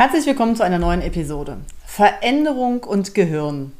Herzlich willkommen zu einer neuen Episode. Veränderung und Gehirn.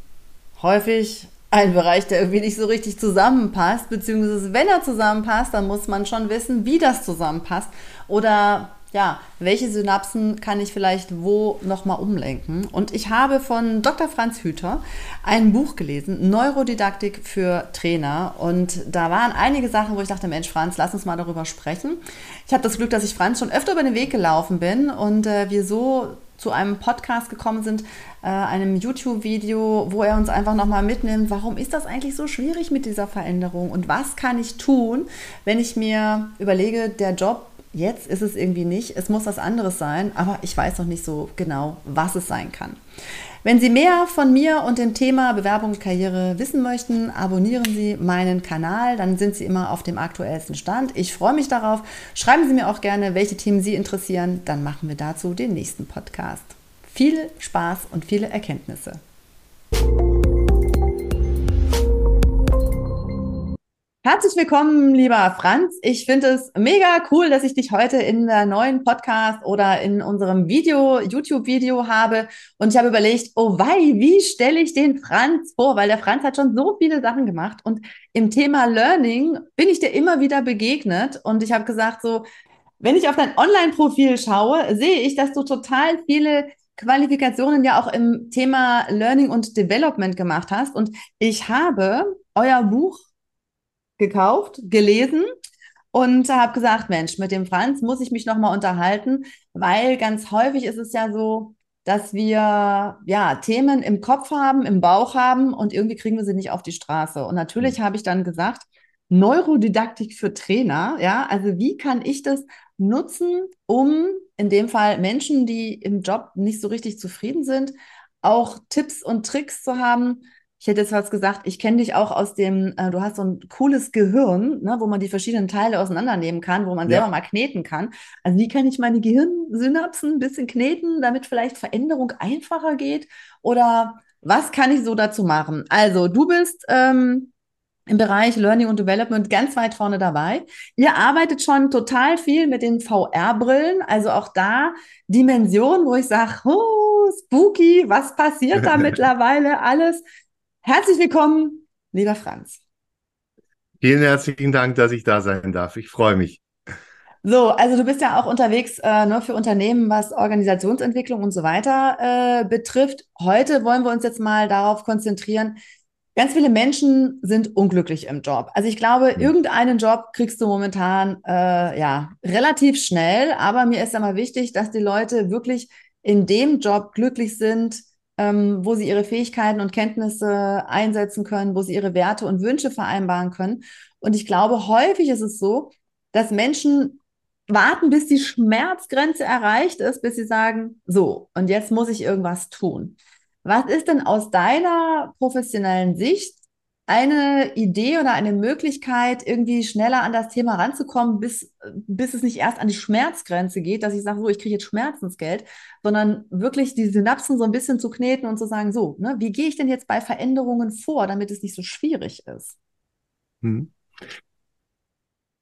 Häufig ein Bereich, der irgendwie nicht so richtig zusammenpasst, beziehungsweise wenn er zusammenpasst, dann muss man schon wissen, wie das zusammenpasst oder ja, welche Synapsen kann ich vielleicht wo nochmal umlenken? Und ich habe von Dr. Franz Hüter ein Buch gelesen, Neurodidaktik für Trainer. Und da waren einige Sachen, wo ich dachte, Mensch, Franz, lass uns mal darüber sprechen. Ich habe das Glück, dass ich Franz schon öfter über den Weg gelaufen bin und äh, wir so zu einem Podcast gekommen sind, äh, einem YouTube-Video, wo er uns einfach nochmal mitnimmt, warum ist das eigentlich so schwierig mit dieser Veränderung und was kann ich tun, wenn ich mir überlege, der Job Jetzt ist es irgendwie nicht, es muss was anderes sein, aber ich weiß noch nicht so genau, was es sein kann. Wenn Sie mehr von mir und dem Thema Bewerbung und Karriere wissen möchten, abonnieren Sie meinen Kanal, dann sind Sie immer auf dem aktuellsten Stand. Ich freue mich darauf. Schreiben Sie mir auch gerne, welche Themen Sie interessieren, dann machen wir dazu den nächsten Podcast. Viel Spaß und viele Erkenntnisse. Herzlich willkommen, lieber Franz. Ich finde es mega cool, dass ich dich heute in der neuen Podcast oder in unserem Video, YouTube-Video habe. Und ich habe überlegt, oh wei, wie stelle ich den Franz vor? Weil der Franz hat schon so viele Sachen gemacht. Und im Thema Learning bin ich dir immer wieder begegnet. Und ich habe gesagt, so, wenn ich auf dein Online-Profil schaue, sehe ich, dass du total viele Qualifikationen ja auch im Thema Learning und Development gemacht hast. Und ich habe euer Buch gekauft, gelesen und habe gesagt, Mensch, mit dem Franz muss ich mich nochmal unterhalten, weil ganz häufig ist es ja so, dass wir ja Themen im Kopf haben, im Bauch haben und irgendwie kriegen wir sie nicht auf die Straße. Und natürlich mhm. habe ich dann gesagt, Neurodidaktik für Trainer, ja, also wie kann ich das nutzen, um in dem Fall Menschen, die im Job nicht so richtig zufrieden sind, auch Tipps und Tricks zu haben, ich hätte jetzt was gesagt, ich kenne dich auch aus dem, äh, du hast so ein cooles Gehirn, ne, wo man die verschiedenen Teile auseinandernehmen kann, wo man ja. selber mal kneten kann. Also wie kann ich meine Gehirnsynapsen ein bisschen kneten, damit vielleicht Veränderung einfacher geht? Oder was kann ich so dazu machen? Also du bist ähm, im Bereich Learning und Development ganz weit vorne dabei. Ihr arbeitet schon total viel mit den VR-Brillen, also auch da Dimensionen, wo ich sage, oh, spooky, was passiert da mittlerweile alles? Herzlich willkommen, lieber Franz. Vielen herzlichen Dank, dass ich da sein darf. Ich freue mich. So, also du bist ja auch unterwegs äh, nur für Unternehmen, was Organisationsentwicklung und so weiter äh, betrifft. Heute wollen wir uns jetzt mal darauf konzentrieren. Ganz viele Menschen sind unglücklich im Job. Also ich glaube, mhm. irgendeinen Job kriegst du momentan äh, ja relativ schnell, aber mir ist ja mal wichtig, dass die Leute wirklich in dem Job glücklich sind, ähm, wo sie ihre Fähigkeiten und Kenntnisse einsetzen können, wo sie ihre Werte und Wünsche vereinbaren können. Und ich glaube, häufig ist es so, dass Menschen warten, bis die Schmerzgrenze erreicht ist, bis sie sagen, so, und jetzt muss ich irgendwas tun. Was ist denn aus deiner professionellen Sicht eine Idee oder eine Möglichkeit, irgendwie schneller an das Thema ranzukommen, bis, bis es nicht erst an die Schmerzgrenze geht, dass ich sage, so, ich kriege jetzt Schmerzensgeld, sondern wirklich die Synapsen so ein bisschen zu kneten und zu sagen, so, ne, wie gehe ich denn jetzt bei Veränderungen vor, damit es nicht so schwierig ist? Hm.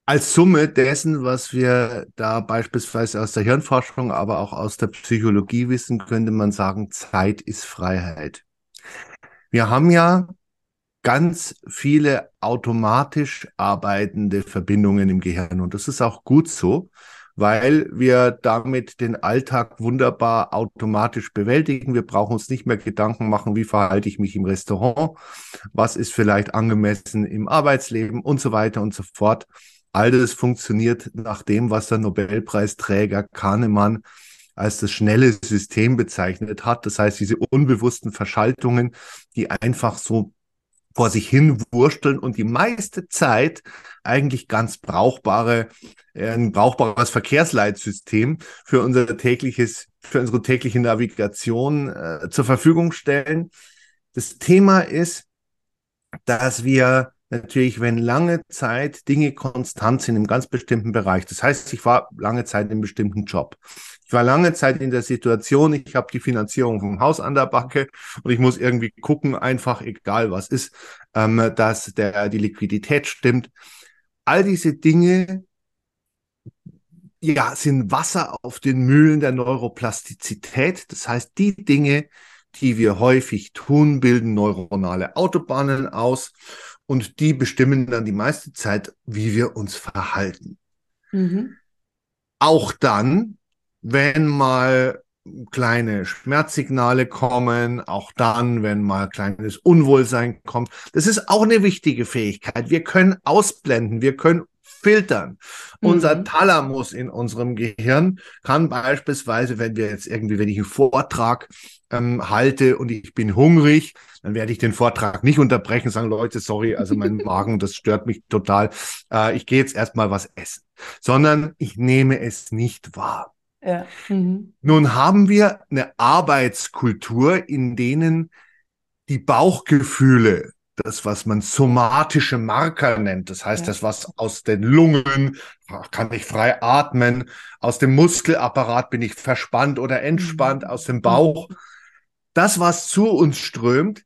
Als Summe dessen, was wir da beispielsweise aus der Hirnforschung, aber auch aus der Psychologie wissen, könnte man sagen, Zeit ist Freiheit. Wir haben ja ganz viele automatisch arbeitende Verbindungen im Gehirn. Und das ist auch gut so, weil wir damit den Alltag wunderbar automatisch bewältigen. Wir brauchen uns nicht mehr Gedanken machen, wie verhalte ich mich im Restaurant, was ist vielleicht angemessen im Arbeitsleben und so weiter und so fort. All das funktioniert nach dem, was der Nobelpreisträger Kahnemann als das schnelle System bezeichnet hat. Das heißt, diese unbewussten Verschaltungen, die einfach so vor sich hin wursteln und die meiste Zeit eigentlich ganz brauchbare, äh, ein brauchbares Verkehrsleitsystem für unser tägliches, für unsere tägliche Navigation äh, zur Verfügung stellen. Das Thema ist, dass wir natürlich, wenn lange Zeit Dinge konstant sind im ganz bestimmten Bereich. Das heißt, ich war lange Zeit in einem bestimmten Job. Ich war lange Zeit in der Situation, ich habe die Finanzierung vom Haus an der Backe und ich muss irgendwie gucken, einfach egal was ist, ähm, dass der, die Liquidität stimmt. All diese Dinge ja, sind Wasser auf den Mühlen der Neuroplastizität. Das heißt, die Dinge, die wir häufig tun, bilden neuronale Autobahnen aus und die bestimmen dann die meiste Zeit, wie wir uns verhalten. Mhm. Auch dann, wenn mal kleine Schmerzsignale kommen, auch dann, wenn mal kleines Unwohlsein kommt. Das ist auch eine wichtige Fähigkeit. Wir können ausblenden, wir können filtern. Mhm. Unser Thalamus in unserem Gehirn kann beispielsweise, wenn wir jetzt irgendwie, wenn ich einen Vortrag ähm, halte und ich bin hungrig, dann werde ich den Vortrag nicht unterbrechen, sagen Leute, sorry, also mein Magen, das stört mich total. Äh, ich gehe jetzt erstmal was essen, sondern ich nehme es nicht wahr. Ja. Mhm. Nun haben wir eine Arbeitskultur, in denen die Bauchgefühle, das, was man somatische Marker nennt, das heißt, ja. das, was aus den Lungen, kann ich frei atmen, aus dem Muskelapparat bin ich verspannt oder entspannt, mhm. aus dem Bauch, das, was zu uns strömt,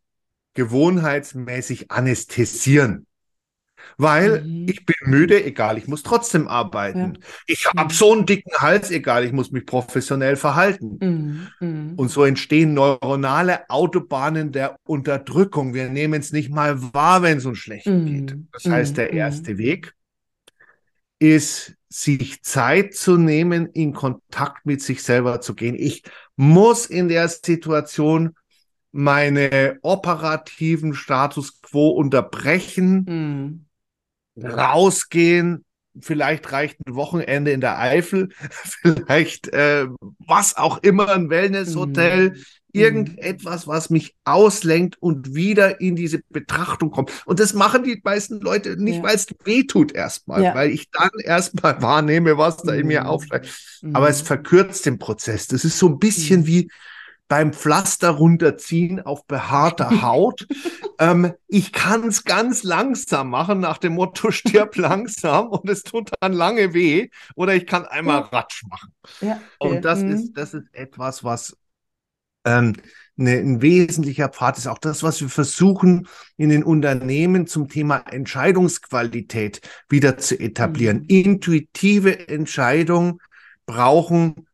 gewohnheitsmäßig anästhesieren weil mhm. ich bin müde, egal, ich muss trotzdem arbeiten. Ja. Ich habe mhm. so einen dicken Hals, egal, ich muss mich professionell verhalten. Mhm. mhm. Und so entstehen neuronale Autobahnen der Unterdrückung. Wir nehmen es nicht mal wahr, wenn es uns schlecht mhm. geht. Das heißt, der mhm. erste Weg ist, sich Zeit zu nehmen, in Kontakt mit sich selber zu gehen. Ich muss in der Situation meine operativen Status quo unterbrechen rausgehen, vielleicht reicht ein Wochenende in der Eifel, vielleicht äh, was auch immer, ein Wellnesshotel, mhm. irgendetwas, was mich auslenkt und wieder in diese Betrachtung kommt. Und das machen die meisten Leute nicht, ja. weil es weh tut erstmal, ja. weil ich dann erstmal wahrnehme, was da in mir mhm. aufsteigt. Mhm. Aber es verkürzt den Prozess. Das ist so ein bisschen mhm. wie beim Pflaster runterziehen auf behaarter Haut. ähm, ich kann es ganz langsam machen, nach dem Motto, stirb langsam und es tut dann lange weh. Oder ich kann einmal Ratsch machen. Ja, und das mhm. ist, das ist etwas, was ähm, ne, ein wesentlicher Pfad ist. Auch das, was wir versuchen, in den Unternehmen zum Thema Entscheidungsqualität wieder zu etablieren. Mhm. Intuitive Entscheidungen brauchen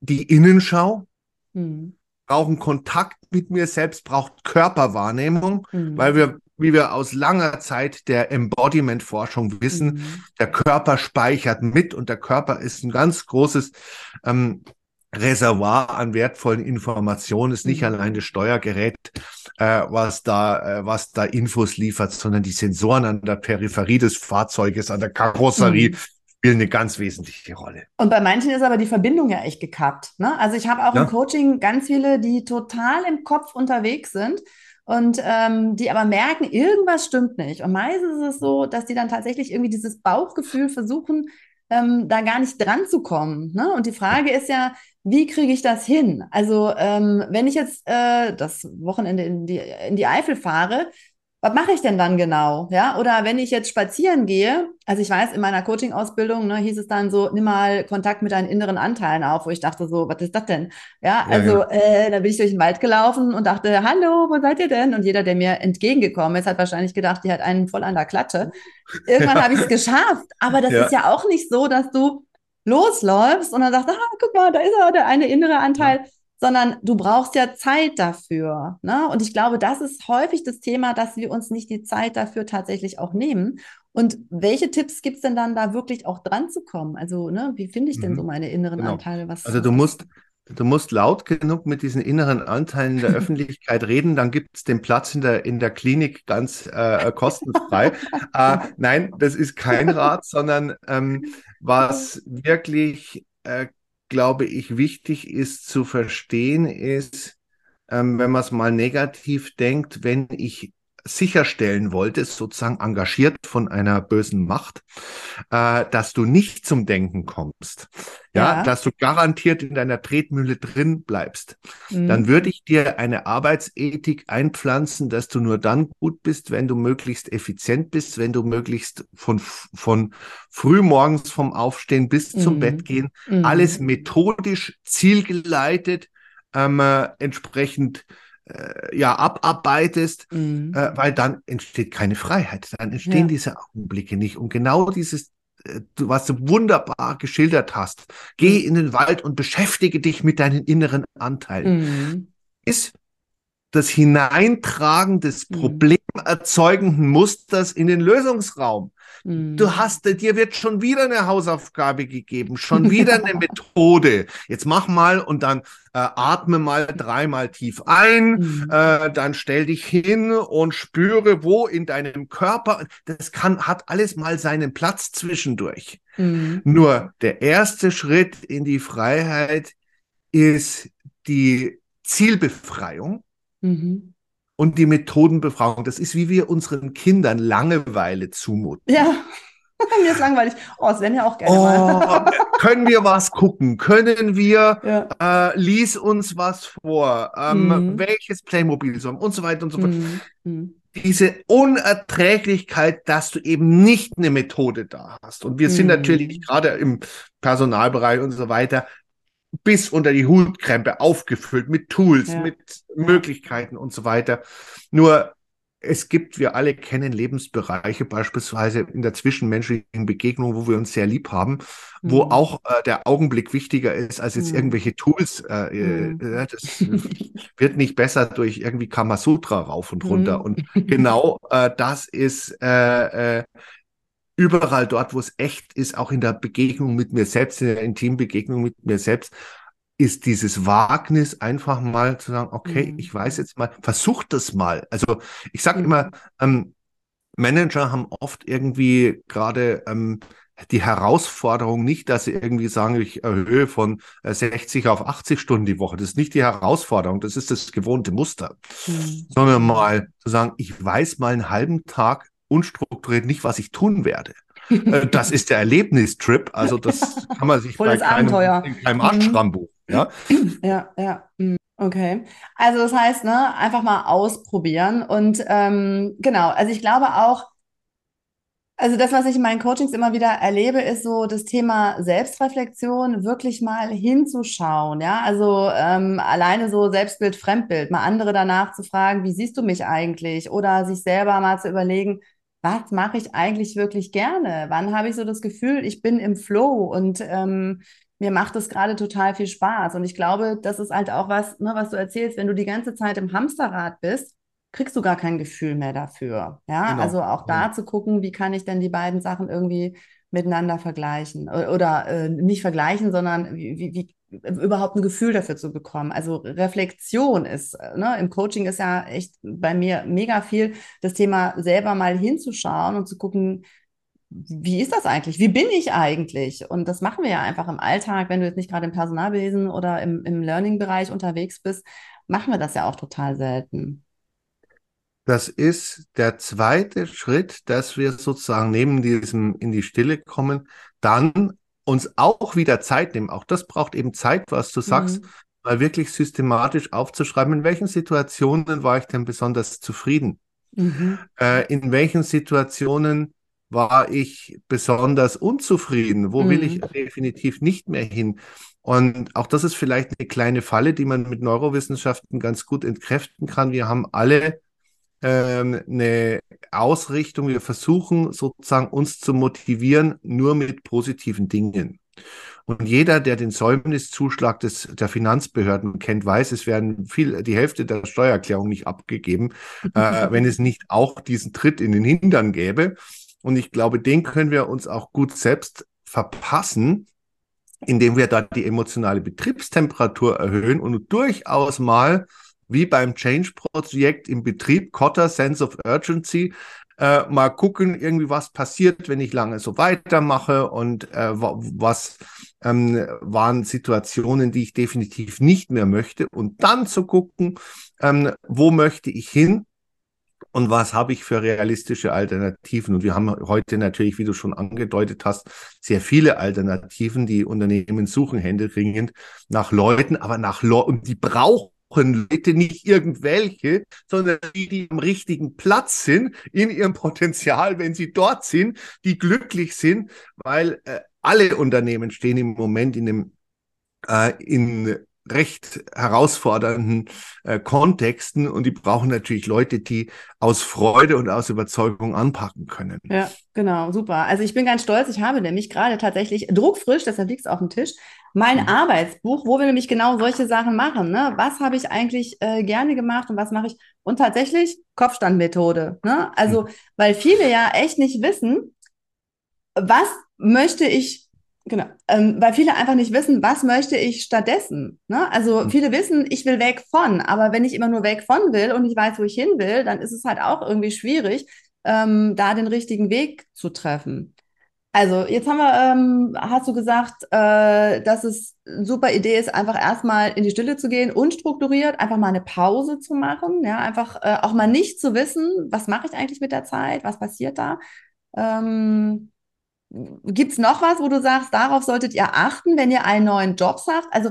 die Innenschau, mhm brauchen Kontakt mit mir selbst, braucht Körperwahrnehmung, mhm. weil wir, wie wir aus langer Zeit der Embodiment-Forschung wissen, mhm. der Körper speichert mit und der Körper ist ein ganz großes ähm, Reservoir an wertvollen Informationen, ist nicht mhm. allein das Steuergerät, äh, was da, äh, was da Infos liefert, sondern die Sensoren an der Peripherie des Fahrzeuges, an der Karosserie, mhm spielen eine ganz wesentliche Rolle. Und bei manchen ist aber die Verbindung ja echt gekappt. Ne? Also ich habe auch ja. im Coaching ganz viele, die total im Kopf unterwegs sind und ähm, die aber merken, irgendwas stimmt nicht. Und meistens ist es so, dass die dann tatsächlich irgendwie dieses Bauchgefühl versuchen, ähm, da gar nicht dran zu kommen. Ne? Und die Frage ist ja, wie kriege ich das hin? Also ähm, wenn ich jetzt äh, das Wochenende in die, in die Eifel fahre, was mache ich denn dann genau? Ja, oder wenn ich jetzt spazieren gehe, also ich weiß, in meiner Coaching-Ausbildung ne, hieß es dann so, nimm mal Kontakt mit deinen inneren Anteilen auf, wo ich dachte so, was ist das denn? Ja, also ja, ja. Äh, da bin ich durch den Wald gelaufen und dachte, hallo, wo seid ihr denn? Und jeder, der mir entgegengekommen ist, hat wahrscheinlich gedacht, die hat einen voll an der Klatte. Irgendwann ja. habe ich es geschafft. Aber das ist ja auch nicht so, dass du losläufst und dann sagst, ah, guck mal, da ist er, der eine innere Anteil sondern du brauchst ja Zeit dafür. Ne? Und ich glaube, das ist häufig das Thema, dass wir uns nicht die Zeit dafür tatsächlich auch nehmen. Und welche Tipps gibt es denn dann da wirklich auch dran zu kommen? Also, ne, wie finde ich denn so mhm. meine inneren genau. Anteile? Was, also du musst, du musst laut genug mit diesen inneren Anteilen in der Öffentlichkeit reden, dann gibt es den Platz in der, in der Klinik ganz äh, kostenfrei. äh, nein, das ist kein Rat, sondern ähm, was wirklich äh, glaube ich, wichtig ist zu verstehen, ist, ähm, wenn man es mal negativ denkt, wenn ich sicherstellen wollte, sozusagen engagiert von einer bösen Macht, äh, dass du nicht zum Denken kommst, ja, ja, dass du garantiert in deiner Tretmühle drin bleibst, mhm. dann würde ich dir eine Arbeitsethik einpflanzen, dass du nur dann gut bist, wenn du möglichst effizient bist, wenn du möglichst von, von früh morgens vom Aufstehen bis mhm. zum Bett gehen, mhm. alles methodisch, zielgeleitet, ähm, äh, entsprechend äh, ja abarbeitest, mhm. äh, weil dann entsteht keine Freiheit, dann entstehen ja. diese Augenblicke nicht. Und genau dieses äh, was du wunderbar geschildert hast. Geh in den Wald und beschäftige dich mit deinen inneren Anteilen. Mhm. Ist das Hineintragen des mhm. problemerzeugenden Musters in den Lösungsraum. Du mhm. hast, dir wird schon wieder eine Hausaufgabe gegeben, schon wieder eine Methode. Jetzt mach mal und dann äh, atme mal dreimal tief ein, mhm. äh, dann stell dich hin und spüre, wo in deinem Körper, das kann, hat alles mal seinen Platz zwischendurch. Mhm. Nur der erste Schritt in die Freiheit ist die Zielbefreiung. Mhm und die Methodenbefragung. Das ist, wie wir unseren Kindern Langeweile zumuten. Ja. Mir ist langweilig. Oh, Sven ja auch gerne oh, mal. können wir was gucken? Können wir, ja. äh, lies uns was vor? Ähm, mhm. Welches Playmobil sollen und so weiter und so fort. Mhm. mhm. Diese Unerträglichkeit, dass du eben nicht eine Methode da hast. Und wir sind mhm. natürlich gerade im Personalbereich und so weiter bis unter die Hutkrempe aufgefüllt mit Tools, ja. mit Möglichkeiten und so weiter. Nur es gibt, wir alle kennen Lebensbereiche, beispielsweise in der zwischenmenschlichen Begegnung, wo wir uns sehr lieb haben, mhm. wo auch äh, der Augenblick wichtiger ist als jetzt mhm. irgendwelche Tools. Äh, mhm. äh, das wird nicht besser durch irgendwie Kamasutra rauf und runter. Mhm. Und genau äh, das ist äh, äh, überall dort, wo es echt ist, auch in der Begegnung mit mir selbst, in der intimen Begegnung mit mir selbst, ist dieses Wagnis einfach mal zu sagen, okay, mhm. ich weiß jetzt mal, versuch das mal. Also ich sage mhm. immer, ähm, Manager haben oft irgendwie gerade ähm, die Herausforderung nicht, dass sie irgendwie sagen, ich erhöhe von 60 äh, auf 80 Stunden die Woche. Das ist nicht die Herausforderung, das ist das gewohnte Muster. Mhm. Sondern mal zu sagen, ich weiß mal einen halben Tag unstrukturiert nicht, was ich tun werde. Äh, das ist der Erlebnistrip, also das kann man sich Volles bei keinem, Abenteuer. in keinem Artstramm buchen. Ja? ja, ja. Mhm. Okay. Also das heißt, ne, einfach mal ausprobieren. Und ähm, genau, also ich glaube auch, also das, was ich in meinen Coachings immer wieder erlebe, ist so das Thema Selbstreflexion, wirklich mal hinzuschauen. Ja, also ähm, alleine so Selbstbild, Fremdbild, mal andere danach zu fragen, wie siehst du mich eigentlich? Oder sich selber mal zu überlegen, was mache ich eigentlich wirklich gerne? Wann habe ich so das Gefühl, ich bin im Flow und ähm, mir macht es gerade total viel Spaß. Und ich glaube, das ist halt auch was, ne, was du erzählst, wenn du die ganze Zeit im Hamsterrad bist, kriegst du gar kein Gefühl mehr dafür. Ja, genau. also auch da ja. zu gucken, wie kann ich denn die beiden Sachen irgendwie miteinander vergleichen oder äh, nicht vergleichen, sondern wie, wie, wie überhaupt ein Gefühl dafür zu bekommen. Also Reflexion ist, ne, im Coaching ist ja echt bei mir mega viel das Thema selber mal hinzuschauen und zu gucken, wie ist das eigentlich? Wie bin ich eigentlich? Und das machen wir ja einfach im Alltag, wenn du jetzt nicht gerade im Personalwesen oder im, im Learning-Bereich unterwegs bist, machen wir das ja auch total selten. Das ist der zweite Schritt, dass wir sozusagen neben diesem in die Stille kommen, dann uns auch wieder Zeit nehmen. Auch das braucht eben Zeit, was du sagst, mhm. mal wirklich systematisch aufzuschreiben, in welchen Situationen war ich denn besonders zufrieden? Mhm. Äh, in welchen Situationen war ich besonders unzufrieden? Wo mhm. will ich mhm. definitiv nicht mehr hin? Und auch das ist vielleicht eine kleine Falle, die man mit Neurowissenschaften ganz gut entkräften kann. Wir haben alle ähm, eine Ausrichtung. Wir versuchen sozusagen uns zu motivieren nur mit positiven Dingen. Und jeder, der den Säumniszuschlag des, der Finanzbehörden kennt, weiß, es werden viel, die Hälfte der Steuererklärung nicht abgegeben, äh, wenn es nicht auch diesen Tritt in den Hintern gäbe. Und ich glaube, den können wir uns auch gut selbst verpassen, indem wir da die emotionale Betriebstemperatur erhöhen und durchaus mal wie beim Change-Projekt im Betrieb, Cotter, Sense of Urgency, äh, mal gucken, irgendwie was passiert, wenn ich lange so weitermache und äh, was ähm, waren Situationen, die ich definitiv nicht mehr möchte und dann zu gucken, ähm, wo möchte ich hin und was habe ich für realistische Alternativen? Und wir haben heute natürlich, wie du schon angedeutet hast, sehr viele Alternativen. Die Unternehmen suchen händeringend nach Leuten, aber nach Leuten, die brauchen Leute, nicht irgendwelche, sondern die, die am richtigen Platz sind, in ihrem Potenzial, wenn sie dort sind, die glücklich sind, weil äh, alle Unternehmen stehen im Moment in einem, äh, in recht herausfordernden äh, Kontexten und die brauchen natürlich Leute, die aus Freude und aus Überzeugung anpacken können. Ja, genau, super. Also ich bin ganz stolz, ich habe nämlich gerade tatsächlich druckfrisch, deshalb liegt es auf dem Tisch, mein mhm. Arbeitsbuch, wo wir nämlich genau solche Sachen machen. Ne? Was habe ich eigentlich äh, gerne gemacht und was mache ich? Und tatsächlich Kopfstandmethode. Ne? Also, mhm. weil viele ja echt nicht wissen, was möchte ich Genau, ähm, weil viele einfach nicht wissen, was möchte ich stattdessen. Ne? Also mhm. viele wissen, ich will weg von, aber wenn ich immer nur weg von will und ich weiß, wo ich hin will, dann ist es halt auch irgendwie schwierig, ähm, da den richtigen Weg zu treffen. Also jetzt haben wir, ähm, hast du gesagt, äh, dass es eine super Idee ist, einfach erstmal in die Stille zu gehen, unstrukturiert, einfach mal eine Pause zu machen, ja, einfach äh, auch mal nicht zu wissen, was mache ich eigentlich mit der Zeit, was passiert da. Ähm, Gibt es noch was, wo du sagst, darauf solltet ihr achten, wenn ihr einen neuen Job sagt? Also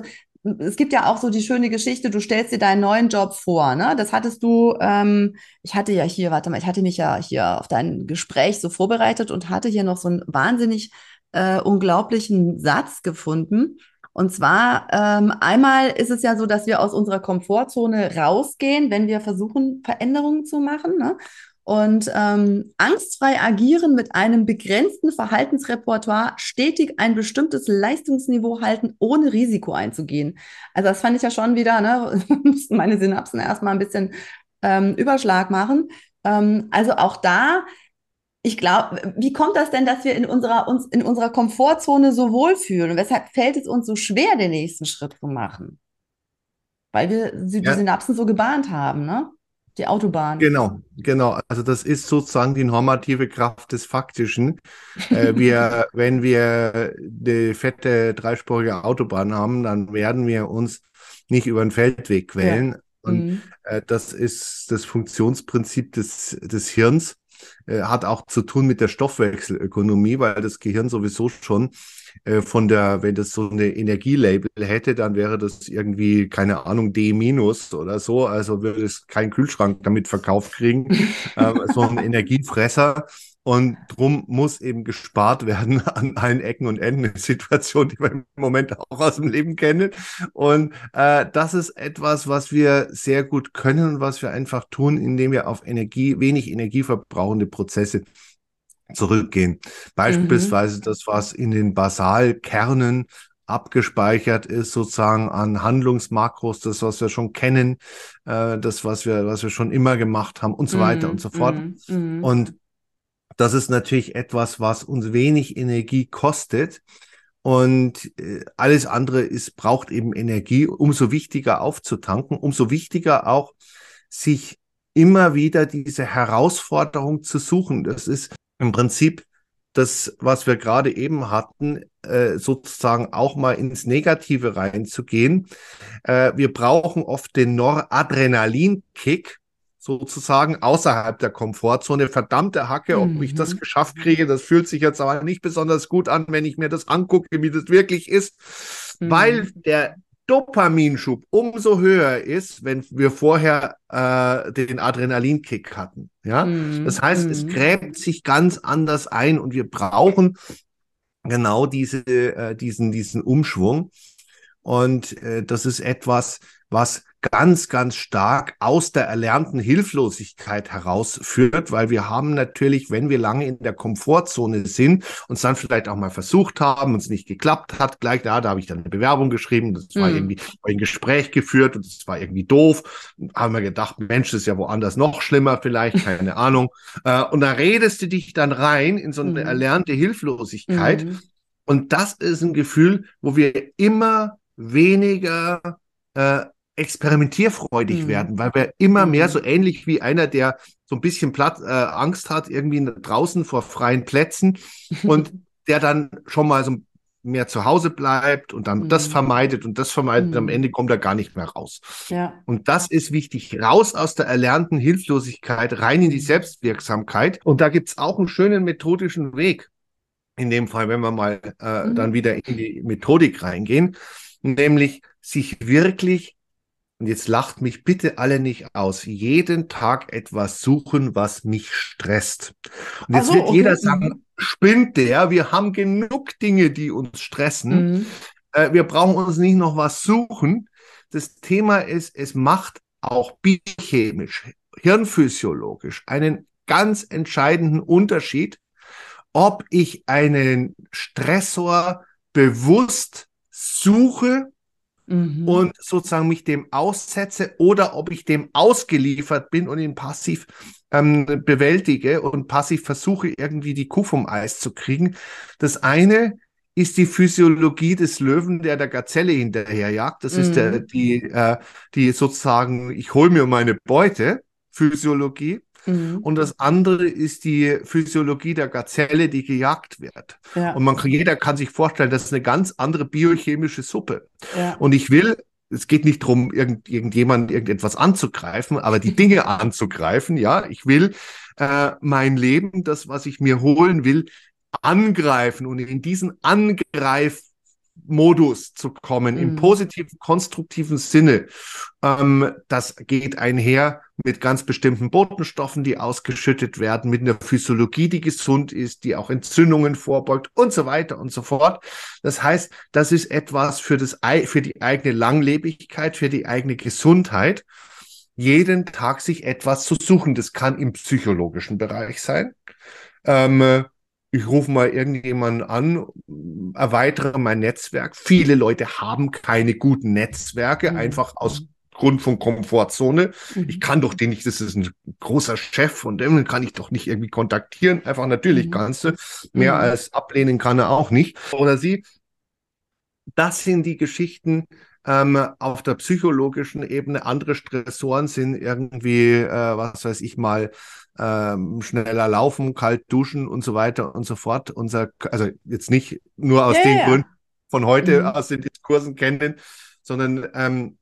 es gibt ja auch so die schöne Geschichte, du stellst dir deinen neuen Job vor, ne? Das hattest du, ähm, ich hatte ja hier, warte mal, ich hatte mich ja hier auf dein Gespräch so vorbereitet und hatte hier noch so einen wahnsinnig äh, unglaublichen Satz gefunden. Und zwar, ähm, einmal ist es ja so, dass wir aus unserer Komfortzone rausgehen, wenn wir versuchen, Veränderungen zu machen. Ne? Und ähm, angstfrei agieren mit einem begrenzten Verhaltensrepertoire, stetig ein bestimmtes Leistungsniveau halten, ohne Risiko einzugehen. Also das fand ich ja schon wieder, ne, mussten meine Synapsen erstmal ein bisschen ähm, Überschlag machen. Ähm, also auch da, ich glaube, wie kommt das denn, dass wir in unserer, uns in unserer Komfortzone so wohlfühlen? Und weshalb fällt es uns so schwer, den nächsten Schritt zu machen? Weil wir die ja. Synapsen so gebahnt haben, ne? Die Autobahn. Genau, genau. Also das ist sozusagen die normative Kraft des Faktischen. äh, wir, wenn wir eine fette dreispurige Autobahn haben, dann werden wir uns nicht über den Feldweg quälen. Ja. Und mhm. äh, das ist das Funktionsprinzip des, des Hirns. Äh, hat auch zu tun mit der Stoffwechselökonomie, weil das Gehirn sowieso schon äh, von der, wenn das so eine Energielabel hätte, dann wäre das irgendwie, keine Ahnung, D minus oder so. Also würde es keinen Kühlschrank damit verkauft kriegen. ähm, so ein Energiefresser. Und drum muss eben gespart werden an allen Ecken und Enden. Eine Situation, die wir im Moment auch aus dem Leben kennen. Und äh, das ist etwas, was wir sehr gut können und was wir einfach tun, indem wir auf Energie, wenig energieverbrauchende Prozesse zurückgehen. Beispielsweise mhm. das, was in den Basalkernen abgespeichert ist, sozusagen an Handlungsmakros, das, was wir schon kennen, äh, das, was wir, was wir schon immer gemacht haben und so weiter und so fort. Mhm. mhm. Und das ist natürlich etwas, was uns wenig Energie kostet. Und äh, alles andere ist, braucht eben Energie, umso wichtiger aufzutanken, umso wichtiger auch, sich immer wieder diese Herausforderung zu suchen. Das ist im Prinzip das, was wir gerade eben hatten, äh, sozusagen auch mal ins Negative reinzugehen. Äh, wir brauchen oft den Noradrenalinkick, sozusagen außerhalb der Komfortzone. Verdammte Hacke, ob mhm. ich das mhm. geschafft kriege, das fühlt sich jetzt aber nicht besonders gut an, wenn ich mir das angucke, wie das wirklich ist, mhm. weil der Dopaminschub umso höher ist, wenn wir vorher äh, den Adrenalinkick hatten. Ja, mm, das heißt, es mhm. gräbt sich ganz anders ein und wir brauchen genau diese, äh, diesen, diesen Umschwung. Und äh, das ist etwas, was ganz, ganz stark aus der erlernten Hilflosigkeit herausführt, weil wir haben natürlich, wenn wir lange in der Komfortzone sind, uns dann vielleicht auch mal versucht haben, uns nicht geklappt hat, gleich da, da habe ich dann eine Bewerbung geschrieben, das war mhm. irgendwie ein Gespräch geführt und das war irgendwie doof, haben wir gedacht, Mensch, das ist ja woanders noch schlimmer, vielleicht, keine Ahnung. Äh, und da redest du dich dann rein in so eine mhm. erlernte Hilflosigkeit. Mhm. Und das ist ein Gefühl, wo wir immer weniger äh, experimentierfreudig mhm. werden, weil wir immer mhm. mehr so ähnlich wie einer, der so ein bisschen Platz, äh, Angst hat, irgendwie draußen vor freien Plätzen und der dann schon mal so mehr zu Hause bleibt und dann mhm. das vermeidet und das vermeidet, am mhm. Ende kommt er gar nicht mehr raus. Ja. Und das ist wichtig, raus aus der erlernten Hilflosigkeit, rein in die mhm. Selbstwirksamkeit. Und da gibt's auch einen schönen methodischen Weg. In dem Fall, wenn wir mal äh, mhm. dann wieder in die Methodik reingehen, nämlich sich wirklich und jetzt lacht mich bitte alle nicht aus, jeden Tag etwas suchen, was mich stresst. Und jetzt so, wird jeder okay. sagen, spinnt der, wir haben genug Dinge, die uns stressen. Mhm. Äh, wir brauchen uns nicht noch was suchen. das Thema ist, es macht auch biochemisch, hirnphysiologisch einen ganz entscheidenden Unterschied, ob ich einen Stressor bewusst suche mhm. und sozusagen mich dem aussetze oder ob ich dem ausgeliefert bin und ihn passiv ähm, bewältige und passiv versuche, irgendwie die Kuh vom Eis zu kriegen. Das eine ist die Physiologie des Löwen, der der Gazelle hinterherjagt. Das mhm. ist der, mhm. die, äh, die sozusagen, ich hole mir meine Beute, Physiologie. Mhm. Und das andere ist die Physiologie der Gazelle, die gejagt wird. Ja. Und man, jeder kann sich vorstellen, das ist eine ganz andere biochemische Suppe. Ja. Und ich will es geht nicht darum, irgend, irgendjemand irgendetwas anzugreifen, aber die Dinge anzugreifen, ja. Ich will äh, mein Leben, das, was ich mir holen will, angreifen und in diesen Angreif Modus zu kommen, mhm. im positiven, konstruktiven Sinne. Ähm, das geht einher mit ganz bestimmten Botenstoffen, die ausgeschüttet werden, mit einer Physiologie, die gesund ist, die auch Entzündungen vorbeugt und so weiter und so fort. Das heißt, das ist etwas für, das, für die eigene Langlebigkeit, für die eigene Gesundheit jeden Tag sich etwas zu suchen. Das kann im psychologischen Bereich sein. Ähm, ich rufe mal irgendjemanden an, erweitere mein Netzwerk. Viele Leute haben keine guten Netzwerke, mhm. einfach aus Grund von Komfortzone. Mhm. Ich kann doch den nicht, das ist ein großer Chef und den kann ich doch nicht irgendwie kontaktieren. Einfach natürlich mhm. kannst du. Mehr mhm. als ablehnen kann er auch nicht. Oder sie. Das sind die Geschichten, ähm, auf der psychologischen Ebene andere Stressoren sind irgendwie, äh, was weiß ich mal, ähm, schneller laufen, kalt duschen und so weiter und so fort. Unser, also jetzt nicht nur aus ja, den ja. Gründen von heute mhm. aus den Diskursen kennen, sondern ähm,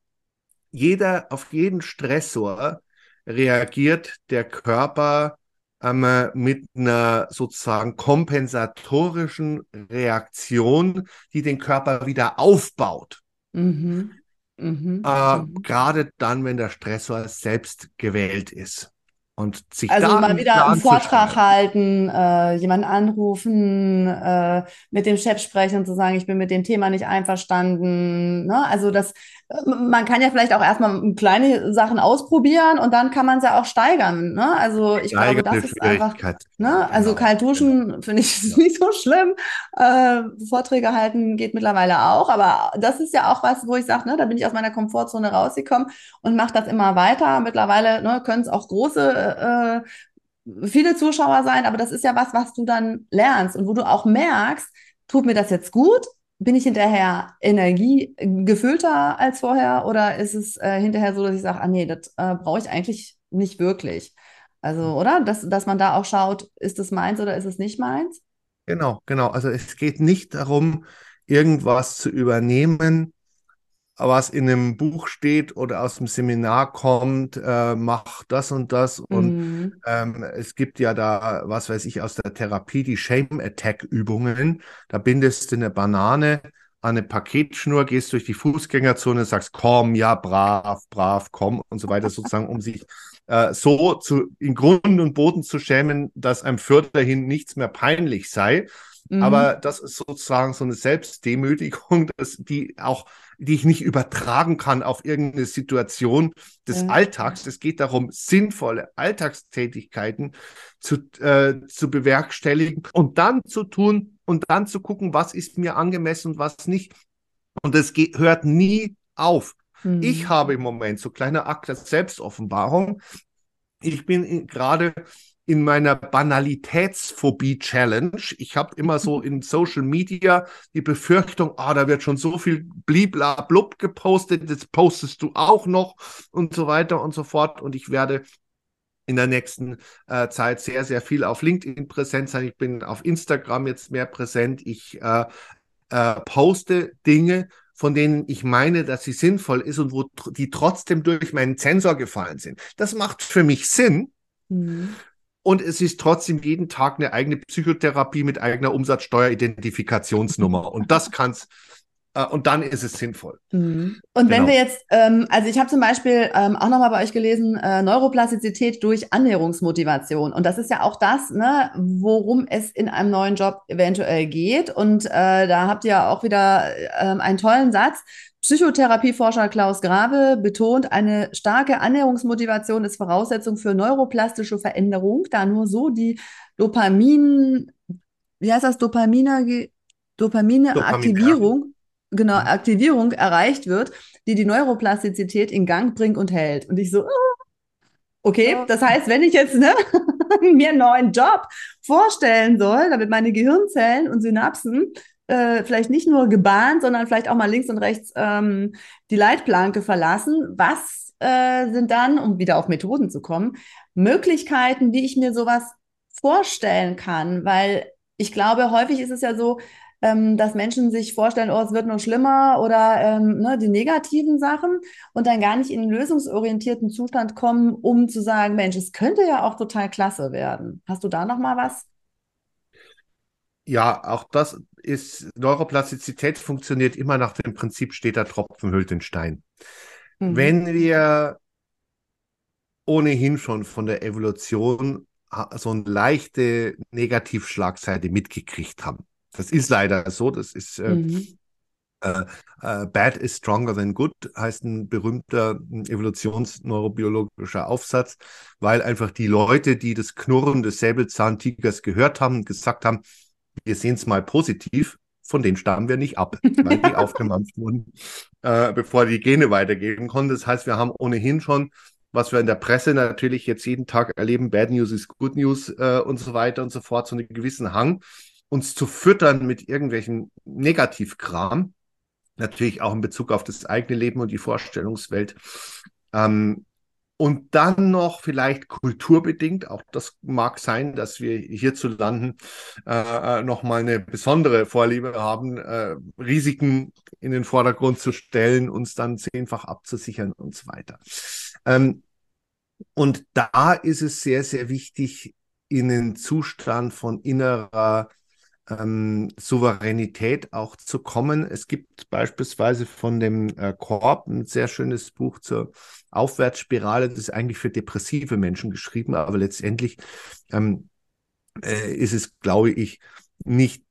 jeder auf jeden Stressor reagiert der Körper ähm, mit einer sozusagen kompensatorischen Reaktion, die den Körper wieder aufbaut. Mhm. Mhm. Äh, mhm. Gerade dann, wenn der Stressor selbst gewählt ist. Und sich also da mal wieder einen Vortrag halten, äh, jemanden anrufen, äh, mit dem Chef sprechen und zu sagen, ich bin mit dem Thema nicht einverstanden. Ne? Also das, man kann ja vielleicht auch erstmal kleine Sachen ausprobieren und dann kann man es ja auch steigern. Ne? Also ich glaube, das ist einfach. Ne? Also genau. kalt duschen finde ich ja. nicht so schlimm. Äh, Vorträge halten geht mittlerweile auch, aber das ist ja auch was, wo ich sage, ne, da bin ich aus meiner Komfortzone rausgekommen und mache das immer weiter. Mittlerweile ne, können es auch große äh, viele Zuschauer sein, aber das ist ja was, was du dann lernst und wo du auch merkst, tut mir das jetzt gut bin ich hinterher energiegefüllter als vorher oder ist es äh, hinterher so, dass ich sage, ah nee, das äh, brauche ich eigentlich nicht wirklich? Also, oder? Dass, dass man da auch schaut, ist es meins oder ist es nicht meins? Genau, genau. Also es geht nicht darum, irgendwas zu übernehmen, was in einem Buch steht oder aus dem Seminar kommt, äh, mach das und das. Und mhm. ähm, es gibt ja da, was weiß ich, aus der Therapie die Shame Attack Übungen. Da bindest du eine Banane an eine Paketschnur, gehst durch die Fußgängerzone, sagst, komm, ja, brav, brav, komm und so weiter, sozusagen, um sich äh, so zu, in Grund und Boden zu schämen, dass einem fürderhin nichts mehr peinlich sei. Mhm. Aber das ist sozusagen so eine Selbstdemütigung, dass die auch die ich nicht übertragen kann auf irgendeine Situation des ja. Alltags. Es geht darum, sinnvolle Alltagstätigkeiten zu, äh, zu bewerkstelligen und dann zu tun und dann zu gucken, was ist mir angemessen und was nicht. Und es geht, hört nie auf. Mhm. Ich habe im Moment so kleine Akt der Selbstoffenbarung. Ich bin gerade in meiner Banalitätsphobie-Challenge. Ich habe immer so in Social Media die Befürchtung, ah, da wird schon so viel bliblablub gepostet, jetzt postest du auch noch und so weiter und so fort. Und ich werde in der nächsten äh, Zeit sehr, sehr viel auf LinkedIn präsent sein. Ich bin auf Instagram jetzt mehr präsent. Ich äh, äh, poste Dinge, von denen ich meine, dass sie sinnvoll ist und wo die trotzdem durch meinen Sensor gefallen sind. Das macht für mich Sinn. Mhm. Und es ist trotzdem jeden Tag eine eigene Psychotherapie mit eigener Umsatzsteueridentifikationsnummer. Und das kann's, äh, und dann ist es sinnvoll. Mhm. Und genau. wenn wir jetzt, ähm, also ich habe zum Beispiel ähm, auch nochmal bei euch gelesen, äh, Neuroplastizität durch Annäherungsmotivation. Und das ist ja auch das, ne, worum es in einem neuen Job eventuell geht. Und äh, da habt ihr auch wieder äh, einen tollen Satz Psychotherapieforscher Klaus Grave betont, eine starke Annäherungsmotivation ist Voraussetzung für neuroplastische Veränderung, da nur so die Dopamin, wie heißt das, Dopamine, Dopamine-Aktivierung, genau. Aktivierung erreicht wird, die die Neuroplastizität in Gang bringt und hält. Und ich so, oh, okay, das heißt, wenn ich jetzt ne, mir einen neuen Job vorstellen soll, damit meine Gehirnzellen und Synapsen äh, vielleicht nicht nur gebahnt, sondern vielleicht auch mal links und rechts ähm, die Leitplanke verlassen. Was äh, sind dann, um wieder auf Methoden zu kommen, Möglichkeiten, wie ich mir sowas vorstellen kann? Weil ich glaube, häufig ist es ja so, ähm, dass Menschen sich vorstellen, oh, es wird noch schlimmer oder ähm, ne, die negativen Sachen und dann gar nicht in einen lösungsorientierten Zustand kommen, um zu sagen, Mensch, es könnte ja auch total klasse werden. Hast du da noch mal was? Ja, auch das ist, Neuroplastizität funktioniert immer nach dem Prinzip, steter Tropfen hüllt den Stein. Mhm. Wenn wir ohnehin schon von der Evolution so eine leichte Negativschlagseite mitgekriegt haben. Das ist leider so, das ist äh, mhm. äh, äh, Bad is stronger than good, heißt ein berühmter evolutionsneurobiologischer Aufsatz, weil einfach die Leute, die das Knurren des Säbelzahntigers gehört haben, gesagt haben, wir sehen es mal positiv, von denen stammen wir nicht ab, weil die aufgemampft wurden, äh, bevor die Gene weitergeben konnten. Das heißt, wir haben ohnehin schon, was wir in der Presse natürlich jetzt jeden Tag erleben, Bad News ist Good News äh, und so weiter und so fort, so einen gewissen Hang, uns zu füttern mit irgendwelchen Negativkram, natürlich auch in Bezug auf das eigene Leben und die Vorstellungswelt. Ähm, und dann noch vielleicht kulturbedingt, auch das mag sein, dass wir hierzulande äh, nochmal eine besondere Vorliebe haben, äh, Risiken in den Vordergrund zu stellen, uns dann zehnfach abzusichern und so weiter. Ähm, und da ist es sehr, sehr wichtig, in den Zustand von innerer ähm, Souveränität auch zu kommen. Es gibt beispielsweise von dem äh, Korb ein sehr schönes Buch zur Aufwärtsspirale. Das ist eigentlich für depressive Menschen geschrieben, aber letztendlich ähm, äh, ist es, glaube ich, nicht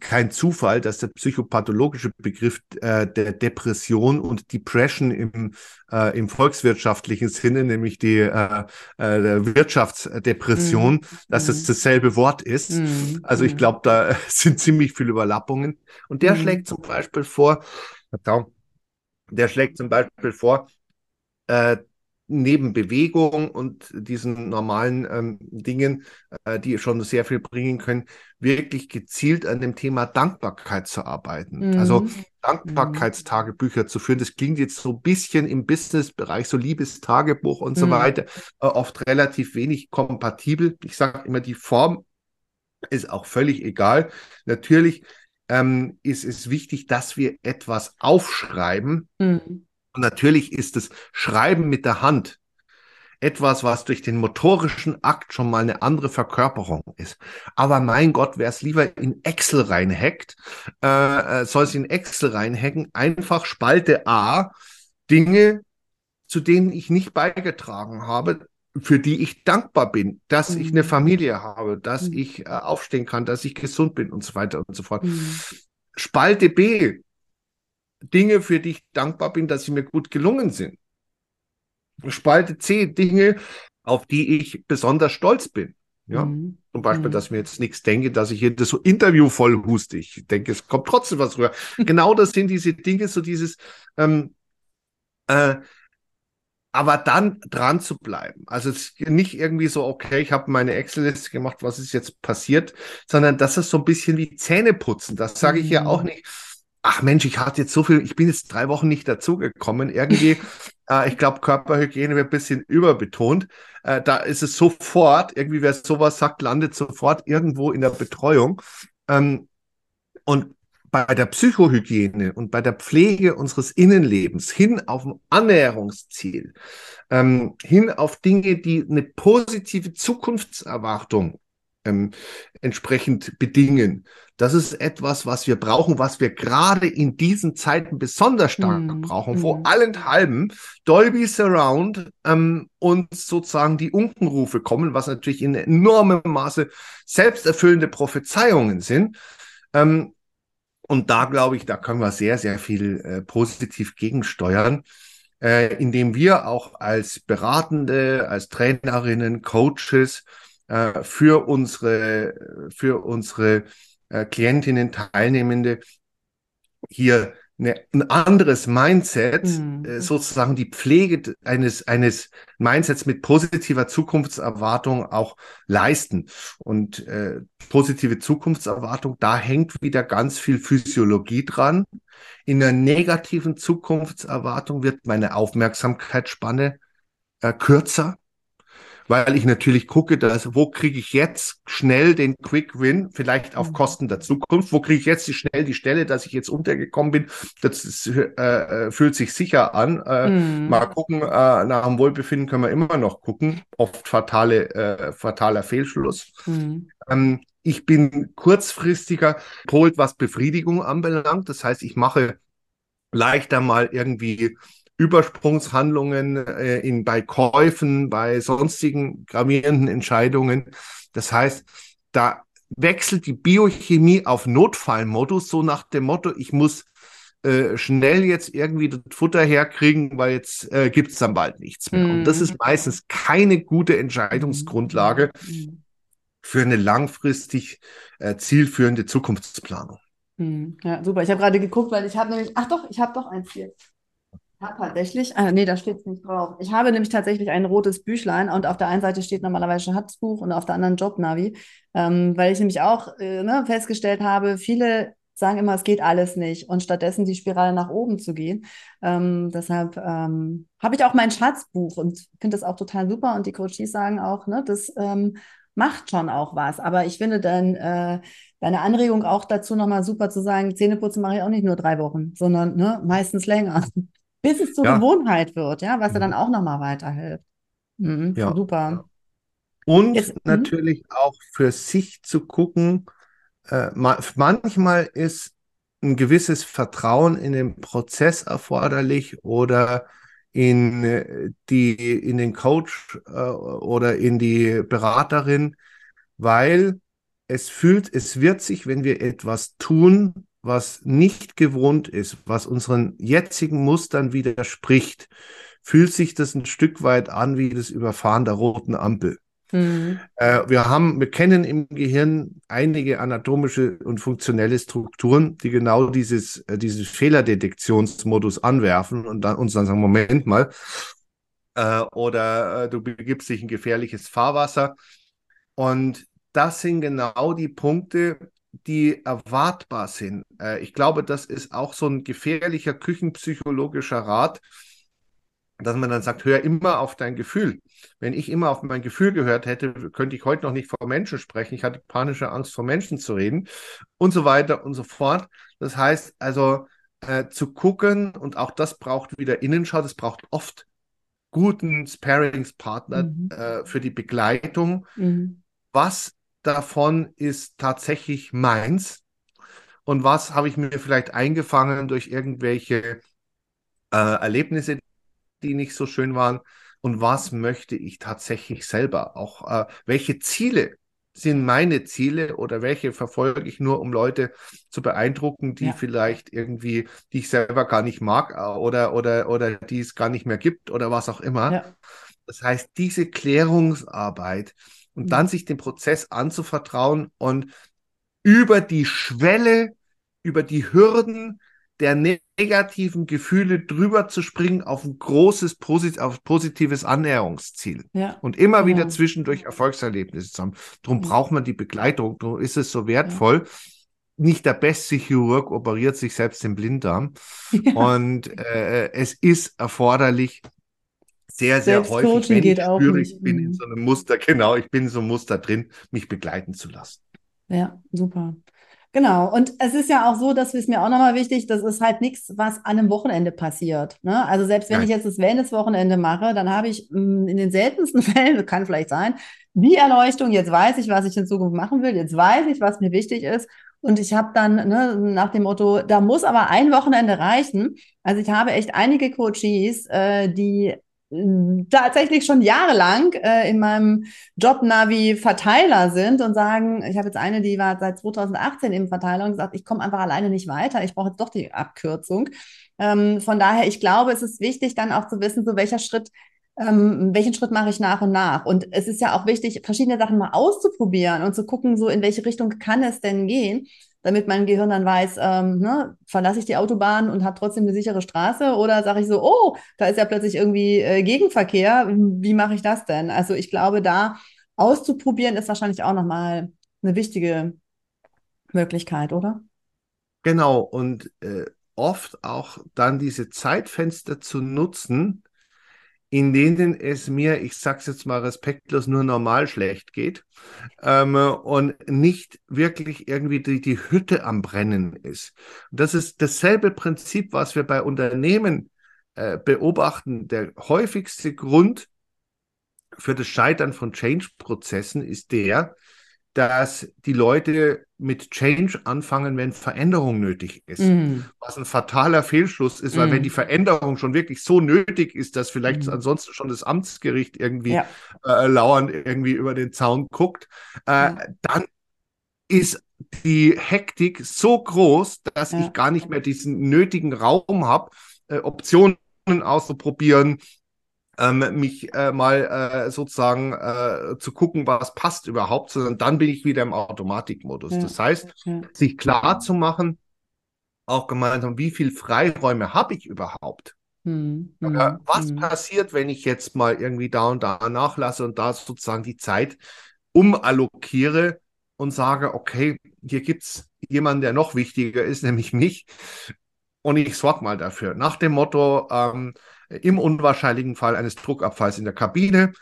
kein Zufall, dass der psychopathologische Begriff äh, der Depression und Depression im, äh, im volkswirtschaftlichen Sinne, nämlich die äh, äh, Wirtschaftsdepression, mm. dass es mhm. dasselbe Wort ist. Mm. Also ich mhm. glaube, da sind ziemlich viele Überlappungen. Und der mm. schlägt zum Beispiel vor, der schlägt zum Beispiel vor, äh, neben Bewegung und diesen normalen ähm, Dingen, äh, die schon sehr viel bringen können, wirklich gezielt an dem Thema Dankbarkeit zu arbeiten. Mhm. Also Dankbarkeitstagebücher zu führen. Das klingt jetzt so ein bisschen im Business-Bereich, so Liebestagebuch und mhm. so weiter, äh, oft relativ wenig kompatibel. Ich sage immer, die Form ist auch völlig egal. Natürlich ähm, ist es wichtig, dass wir etwas aufschreiben. Mhm und natürlich ist das Schreiben mit der Hand etwas, was durch den motorischen Akt schon mal eine andere Verkörperung ist. Aber mein Gott, wer es lieber in Excel reinhackt, äh, äh soll es in Excel reinhacken, einfach Spalte A, Dinge, zu denen ich nicht beigetragen habe, für die ich dankbar bin, dass mhm. ich eine mhm. Familie habe, dass mhm. ich äh, aufstehen kann, dass ich gesund bin und so weiter und so fort. Mhm. Spalte B, Dinge, für die ich dankbar bin, dass sie mir gut gelungen sind. Spalte C, Dinge, auf die ich besonders stolz bin. Ja, mhm. zum Beispiel, mhm. dass mir jetzt nichts denke, dass ich hier das so Interview voll huste. Ich denke, es kommt trotzdem was rüber. genau das sind diese Dinge, so dieses, ähm, äh, aber dann dran zu bleiben. Also nicht irgendwie so, okay, ich habe meine Excel-Liste gemacht, was ist jetzt passiert, sondern das ist so ein bisschen wie Zähne putzen. Das sage ich ja auch mhm. nicht ach Mensch, ich hatte jetzt so viel, ich bin jetzt drei Wochen nicht dazugekommen. Irgendwie, äh, ich glaube, Körperhygiene wird ein bisschen überbetont. Äh, da ist es sofort, irgendwie wer sowas sagt, landet sofort irgendwo in der Betreuung. Ähm, und bei der Psychohygiene und bei der Pflege unseres Innenlebens hin auf ein Annäherungsziel, ähm, hin auf Dinge, die eine positive Zukunftserwartung ähm, entsprechend bedingen. Das ist etwas, was wir brauchen, was wir gerade in diesen Zeiten besonders stark mm. brauchen, wo mm. allenthalben Dolby Surround ähm, und sozusagen die Unkenrufe kommen, was natürlich in enormem Maße selbsterfüllende Prophezeiungen sind. Ähm, Und da glaube ich, da können wir sehr, sehr viel äh, positiv gegensteuern, äh, indem wir auch als Beratende, als Trainerinnen, Coaches äh, für unsere, für unsere äh, Klientinnen, Teilnehmende hier eine, ein anderes Mindset, mhm. äh, sozusagen die Pflege eines, eines Mindsets mit positiver Zukunftserwartung auch leisten. Und äh, positive Zukunftserwartung, da hängt wieder ganz viel Physiologie dran. In einer negativen Zukunftserwartung wird meine Aufmerksamkeitsspanne äh, kürzer weil ich natürlich gucke, dass, wo kriege ich jetzt schnell den Quick Win, vielleicht auf mhm. Kosten der Zukunft, wo kriege ich jetzt die, schnell die Stelle, dass ich jetzt untergekommen bin, das ist, äh, äh, fühlt sich sicher an. Äh, mhm. Mal gucken, äh, nach dem Wohlbefinden können wir immer noch gucken, oft fatale, äh, fataler Fehlschluss. Mhm. Ähm, ich bin kurzfristiger polt, was Befriedigung anbelangt. Das heißt, ich mache leichter mal irgendwie Übersprungshandlungen äh, in, bei Käufen, bei sonstigen gravierenden Entscheidungen. Das heißt, da wechselt die Biochemie auf Notfallmodus, so nach dem Motto, ich muss äh, schnell jetzt irgendwie das Futter herkriegen, weil jetzt äh, gibt es dann bald nichts mehr. Mhm. Und das ist mhm. meistens keine gute Entscheidungsgrundlage mhm. für eine langfristig äh, zielführende Zukunftsplanung. Mhm. Ja, super. Ich habe gerade geguckt, weil ich habe nämlich, ach doch, ich habe doch eins hier. Ja, tatsächlich. Ah, nee, da steht es nicht drauf. Ich habe nämlich tatsächlich ein rotes Büchlein und auf der einen Seite steht normalerweise Schatzbuch und auf der anderen Jobnavi, ähm, weil ich nämlich auch äh, ne, festgestellt habe, viele sagen immer, es geht alles nicht und stattdessen die Spirale nach oben zu gehen. Ähm, deshalb ähm, habe ich auch mein Schatzbuch und finde das auch total super und die Coaches sagen auch, ne, das ähm, macht schon auch was. Aber ich finde dann äh, deine Anregung auch dazu nochmal super zu sagen, Zähneputzen mache ich auch nicht nur drei Wochen, sondern ne, meistens länger bis es zur ja. Gewohnheit wird, ja, was mhm. dann auch nochmal weiterhilft. Mhm, ja. Super. Und Jetzt, mhm. natürlich auch für sich zu gucken, äh, manchmal ist ein gewisses Vertrauen in den Prozess erforderlich oder in äh, die in den Coach äh, oder in die Beraterin, weil es fühlt, es wird sich, wenn wir etwas tun, was nicht gewohnt ist, was unseren jetzigen Mustern widerspricht, fühlt sich das ein Stück weit an wie das Überfahren der roten Ampel. Mhm. Äh, wir haben, wir kennen im Gehirn einige anatomische und funktionelle Strukturen, die genau dieses, äh, dieses Fehlerdetektionsmodus anwerfen und dann uns dann sagen, Moment mal, äh, oder äh, du begibst dich in gefährliches Fahrwasser. Und das sind genau die Punkte, die erwartbar sind. Äh, ich glaube, das ist auch so ein gefährlicher küchenpsychologischer Rat, dass man dann sagt, hör immer auf dein Gefühl. Wenn ich immer auf mein Gefühl gehört hätte, könnte ich heute noch nicht vor Menschen sprechen. Ich hatte panische Angst, vor Menschen zu reden und so weiter und so fort. Das heißt also, äh, zu gucken und auch das braucht wieder Innenschau, das braucht oft guten Sparingspartner mhm. äh, für die Begleitung. Mhm. Was davon ist tatsächlich meins und was habe ich mir vielleicht eingefangen durch irgendwelche äh, Erlebnisse, die nicht so schön waren und was möchte ich tatsächlich selber auch, äh, welche Ziele sind meine Ziele oder welche verfolge ich nur, um Leute zu beeindrucken, die ja. vielleicht irgendwie, die ich selber gar nicht mag äh, oder, oder, oder die es gar nicht mehr gibt oder was auch immer. Ja. Das heißt, diese Klärungsarbeit, und mhm. dann sich dem Prozess anzuvertrauen und über die Schwelle, über die Hürden der negativen Gefühle drüber zu springen auf ein großes, posit auf positives Annäherungsziel. Ja. Und immer ja. wieder zwischendurch Erfolgserlebnisse zu haben. Darum ja. braucht man die Begleitung, darum ist es so wertvoll. Nicht der beste Chirurg operiert sich selbst im Blinddarm. Und äh, es ist erforderlich, sehr, sehr Selbst häufig, wenn ich spüre, ich bin in mhm. so einem Muster, genau, ich bin in so einem Muster drin, mich begleiten zu lassen. Ja, super. Genau. Und es ist ja auch so, das ist mir auch nochmal wichtig, das ist halt nichts, was an einem Wochenende passiert. Ne? Also selbst wenn Nein. ich jetzt das Wellness-Wochenende mache, dann habe ich mh, mm, in den seltensten Fällen, kann vielleicht sein, die Erleuchtung, jetzt weiß ich, was ich in Zukunft machen will, jetzt weiß ich, was mir wichtig ist. Und ich habe dann ne, nach dem Motto, da muss aber ein Wochenende reichen. Also ich habe echt einige Coaches, äh, die tatsächlich schon jahrelang äh, in meinem Job Navi Verteiler sind und sagen, ich habe jetzt eine, die war seit 2018 im Verteiler und gesagt, ich komme einfach alleine nicht weiter, ich brauche jetzt doch die Abkürzung. Ähm, von daher, ich glaube, es ist wichtig, dann auch zu wissen, so welcher Schritt ähm, welchen Schritt mache ich nach und nach? Und es ist ja auch wichtig, verschiedene Sachen mal auszuprobieren und zu gucken, so in welche Richtung kann es denn gehen damit mein Gehirn dann weiß, ähm, ne, verlasse ich die Autobahn und habe trotzdem eine sichere Straße oder sage ich so, oh, da ist ja plötzlich irgendwie äh, Gegenverkehr, wie mache ich das denn? Also ich glaube, da auszuprobieren ist wahrscheinlich auch nochmal eine wichtige Möglichkeit, oder? Genau, und äh, oft auch dann diese Zeitfenster zu nutzen, in denen es mir, ich sag's jetzt mal respektlos, nur normal schlecht geht ähm, und nicht wirklich irgendwie die, die Hütte am Brennen ist. Und das ist dasselbe Prinzip, was wir bei Unternehmen äh, beobachten. Der häufigste Grund für das Scheitern von Change-Prozessen ist der, dass die Leute mit Change anfangen, wenn Veränderung nötig ist. Mm. Was ein fataler Fehlschluss ist, mm. weil wenn die Veränderung schon wirklich so nötig ist, dass vielleicht mm. ansonsten schon das Amtsgericht irgendwie ja. äh, lauernd irgendwie über den Zaun guckt, äh, ja. dann ist die Hektik so groß, dass ja. ich gar nicht mehr diesen nötigen Raum habe, äh, Optionen auszuprobieren, ähm, mich äh, mal äh, sozusagen äh, zu gucken, was passt überhaupt, sondern dann bin ich wieder im Automatikmodus. Ja. Das heißt, ja. sich klar zu machen, auch gemeinsam, wie viel Freiräume habe ich überhaupt? Hm, Oder was hm. passiert, wenn ich jetzt mal irgendwie da und da nachlasse und da sozusagen die Zeit umallokiere und sage, okay, hier gibt es jemanden, der noch wichtiger ist, nämlich mich. Und ich sorge mal dafür. Nach dem Motto, ähm, im unwahrscheinlichen Fall eines Druckabfalls in der Kabine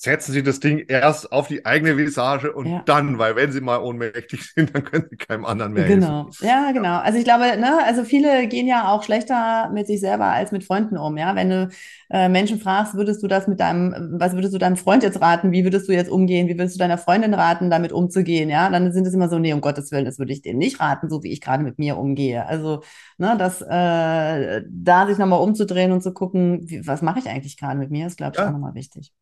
setzen Sie das Ding erst auf die eigene Visage und ja. dann, weil wenn Sie mal ohnmächtig sind, dann können Sie keinem anderen mehr genau. helfen. Genau, ja, genau. Also ich glaube, ne, also viele gehen ja auch schlechter mit sich selber als mit Freunden um, ja. Wenn du äh, Menschen fragst, würdest du das mit deinem, was würdest du deinem Freund jetzt raten? Wie würdest du jetzt umgehen? Wie würdest du deiner Freundin raten, damit umzugehen? Ja, dann sind es immer so, nee, um Gottes Willen, das würde ich denen nicht raten, so wie ich gerade mit mir umgehe. Also, ne, das, äh, da sich nochmal umzudrehen und zu gucken, wie, was mache ich eigentlich gerade mit mir, ist, glaube ich, ja. auch nochmal wichtig.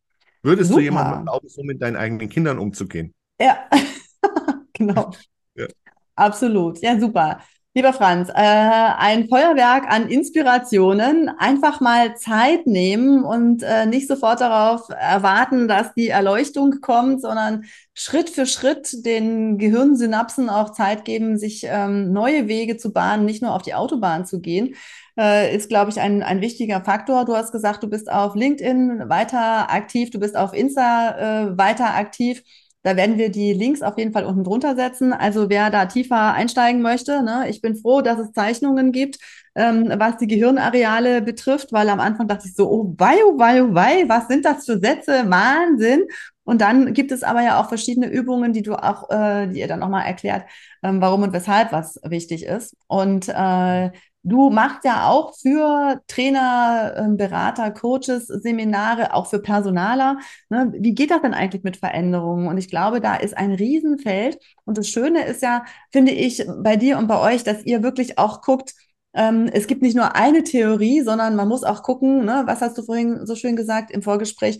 Würdest Super. du jemandem erlauben, so mit deinen eigenen Kindern umzugehen? Ja, genau. Ja. Absolut. Ja, super. Lieber Franz, äh, ein Feuerwerk an Inspirationen. Einfach mal Zeit nehmen und äh, nicht sofort darauf erwarten, dass die Erleuchtung kommt, sondern Schritt für Schritt den Gehirnsynapsen auch Zeit geben, sich ähm, neue Wege zu bahnen, nicht nur auf die Autobahn zu gehen äh, ist, glaube ich, ein, ein wichtiger Faktor. Du hast gesagt, du bist auf LinkedIn weiter aktiv, du bist auf Insta äh, weiter aktiv. Da werden wir die Links auf jeden Fall unten drunter setzen. Also wer da tiefer einsteigen möchte, ne, ich bin froh, dass es Zeichnungen gibt, ähm, was die Gehirnareale betrifft, weil am Anfang dachte ich so, oh wei, oh wei, oh wei, was sind das für Sätze? Wahnsinn. Und dann gibt es aber ja auch verschiedene Übungen, die du auch, äh, die ihr dann nochmal erklärt, ähm, warum und weshalb was wichtig ist. Und äh, Du machst ja auch für Trainer, ähm, Berater, Coaches Seminare, auch für Personaler. Ne? Wie geht das denn eigentlich mit Veränderungen? Und ich glaube, da ist ein Riesenfeld. Und das Schöne ist ja, finde ich, bei dir und bei euch, dass ihr wirklich auch guckt, ähm, es gibt nicht nur eine Theorie, sondern man muss auch gucken, ne? was hast du vorhin so schön gesagt im Vorgespräch,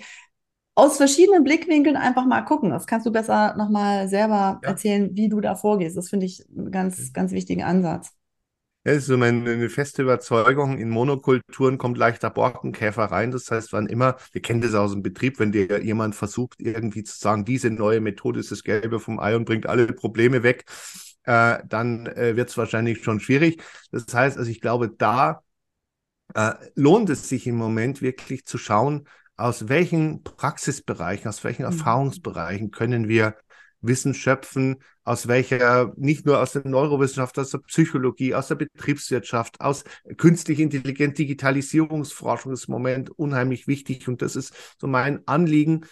aus verschiedenen Blickwinkeln einfach mal gucken. Das kannst du besser nochmal selber ja. erzählen, wie du da vorgehst. Das finde ich einen ganz, ganz wichtigen Ansatz. Ja, das ist so meine feste Überzeugung, in Monokulturen kommt leichter Borkenkäfer rein. Das heißt, wann immer, wir kennen das aus dem Betrieb, wenn dir jemand versucht, irgendwie zu sagen, diese neue Methode ist das Gelbe vom Ei und bringt alle Probleme weg, äh, dann äh, wird es wahrscheinlich schon schwierig. Das heißt, also ich glaube, da äh, lohnt es sich im Moment wirklich zu schauen, aus welchen Praxisbereichen, aus welchen mhm. Erfahrungsbereichen können wir Wissen schöpfen, aus welcher, nicht nur aus der Neurowissenschaft, aus der Psychologie, aus der Betriebswirtschaft, aus künstlich intelligent Digitalisierungsforschung ist im Moment unheimlich wichtig. Und das ist so mein Anliegen,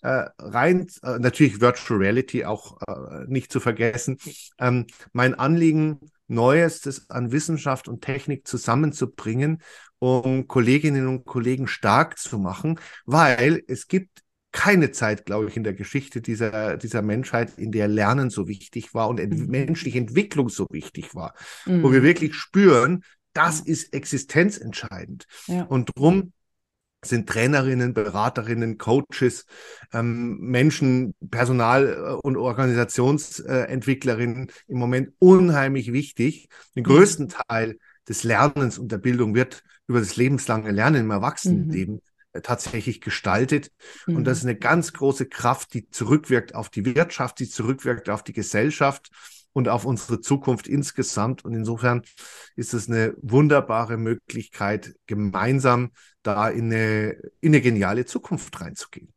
äh, rein, äh, natürlich Virtual Reality auch äh, nicht zu vergessen, ähm, mein Anliegen, Neuestes an Wissenschaft und Technik zusammenzubringen, um Kolleginnen und Kollegen stark zu machen, weil es gibt keine Zeit, glaube ich, in der Geschichte dieser, dieser Menschheit, in der Lernen so wichtig war und ent mhm. menschliche Entwicklung so wichtig war, mhm. wo wir mhm. wirklich spüren, das ist existenzentscheidend. Ja. Und drum sind Trainerinnen, Beraterinnen, Coaches, ähm, Menschen, Personal- und Organisationsentwicklerinnen im Moment unheimlich wichtig. Den größten Teil des Lernens und der Bildung wird über das lebenslange Lernen im Erwachsenenleben mhm. Tatsächlich gestaltet. Mhm. Und das ist eine ganz große Kraft, die zurückwirkt auf die Wirtschaft, die zurückwirkt auf die Gesellschaft und auf unsere Zukunft insgesamt. Und insofern ist es eine wunderbare Möglichkeit, gemeinsam da in eine, in eine geniale Zukunft reinzugehen.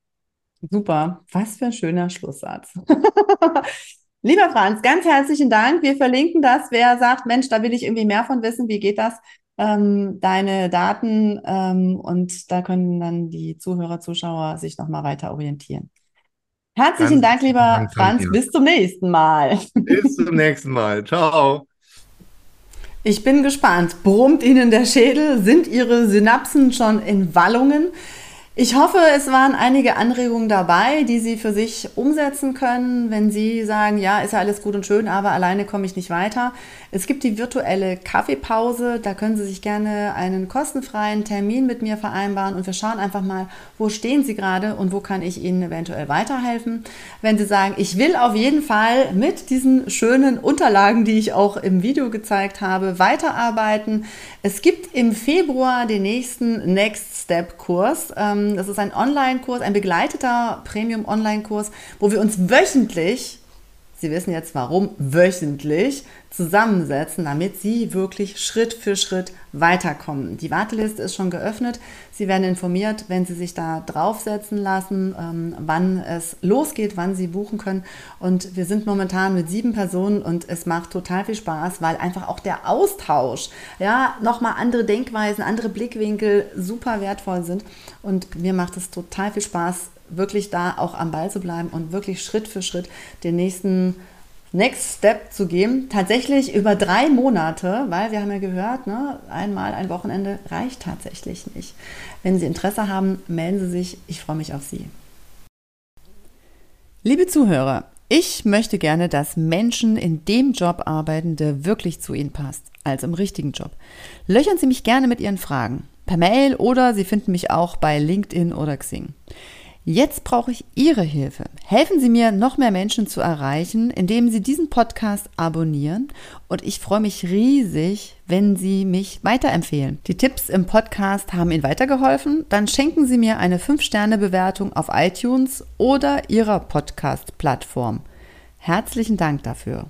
Super, was für ein schöner Schlusssatz. Lieber Franz, ganz herzlichen Dank. Wir verlinken das. Wer sagt, Mensch, da will ich irgendwie mehr von wissen, wie geht das? Ähm, deine Daten ähm, und da können dann die Zuhörer, Zuschauer sich nochmal weiter orientieren. Herzlichen Dank, lieber Dank, Franz. Bis zum nächsten Mal. Bis zum nächsten Mal. Ciao. Ich bin gespannt. Brummt Ihnen der Schädel? Sind Ihre Synapsen schon in Wallungen? Ich hoffe, es waren einige Anregungen dabei, die Sie für sich umsetzen können, wenn Sie sagen, ja, ist ja alles gut und schön, aber alleine komme ich nicht weiter. Es gibt die virtuelle Kaffeepause, da können Sie sich gerne einen kostenfreien Termin mit mir vereinbaren und wir schauen einfach mal, wo stehen Sie gerade und wo kann ich Ihnen eventuell weiterhelfen. Wenn Sie sagen, ich will auf jeden Fall mit diesen schönen Unterlagen, die ich auch im Video gezeigt habe, weiterarbeiten. Es gibt im Februar den nächsten Next Step Kurs. Ähm, das ist ein Online-Kurs, ein begleiteter Premium-Online-Kurs, wo wir uns wöchentlich Sie wissen jetzt warum, wöchentlich zusammensetzen, damit Sie wirklich Schritt für Schritt weiterkommen. Die Warteliste ist schon geöffnet. Sie werden informiert, wenn Sie sich da draufsetzen lassen, ähm, wann es losgeht, wann Sie buchen können. Und wir sind momentan mit sieben Personen und es macht total viel Spaß, weil einfach auch der Austausch, ja, nochmal andere Denkweisen, andere Blickwinkel super wertvoll sind. Und mir macht es total viel Spaß, wirklich da auch am Ball zu bleiben und wirklich Schritt für Schritt den nächsten Next Step zu gehen. Tatsächlich über drei Monate, weil wir haben ja gehört, ne, einmal ein Wochenende reicht tatsächlich nicht. Wenn Sie Interesse haben, melden Sie sich. Ich freue mich auf Sie. Liebe Zuhörer, ich möchte gerne, dass Menschen in dem Job arbeiten, der wirklich zu ihnen passt, also im richtigen Job. Löchern Sie mich gerne mit Ihren Fragen per Mail oder Sie finden mich auch bei LinkedIn oder Xing. Jetzt brauche ich Ihre Hilfe. Helfen Sie mir, noch mehr Menschen zu erreichen, indem Sie diesen Podcast abonnieren. Und ich freue mich riesig, wenn Sie mich weiterempfehlen. Die Tipps im Podcast haben Ihnen weitergeholfen? Dann schenken Sie mir eine 5-Sterne-Bewertung auf iTunes oder Ihrer Podcast-Plattform. Herzlichen Dank dafür.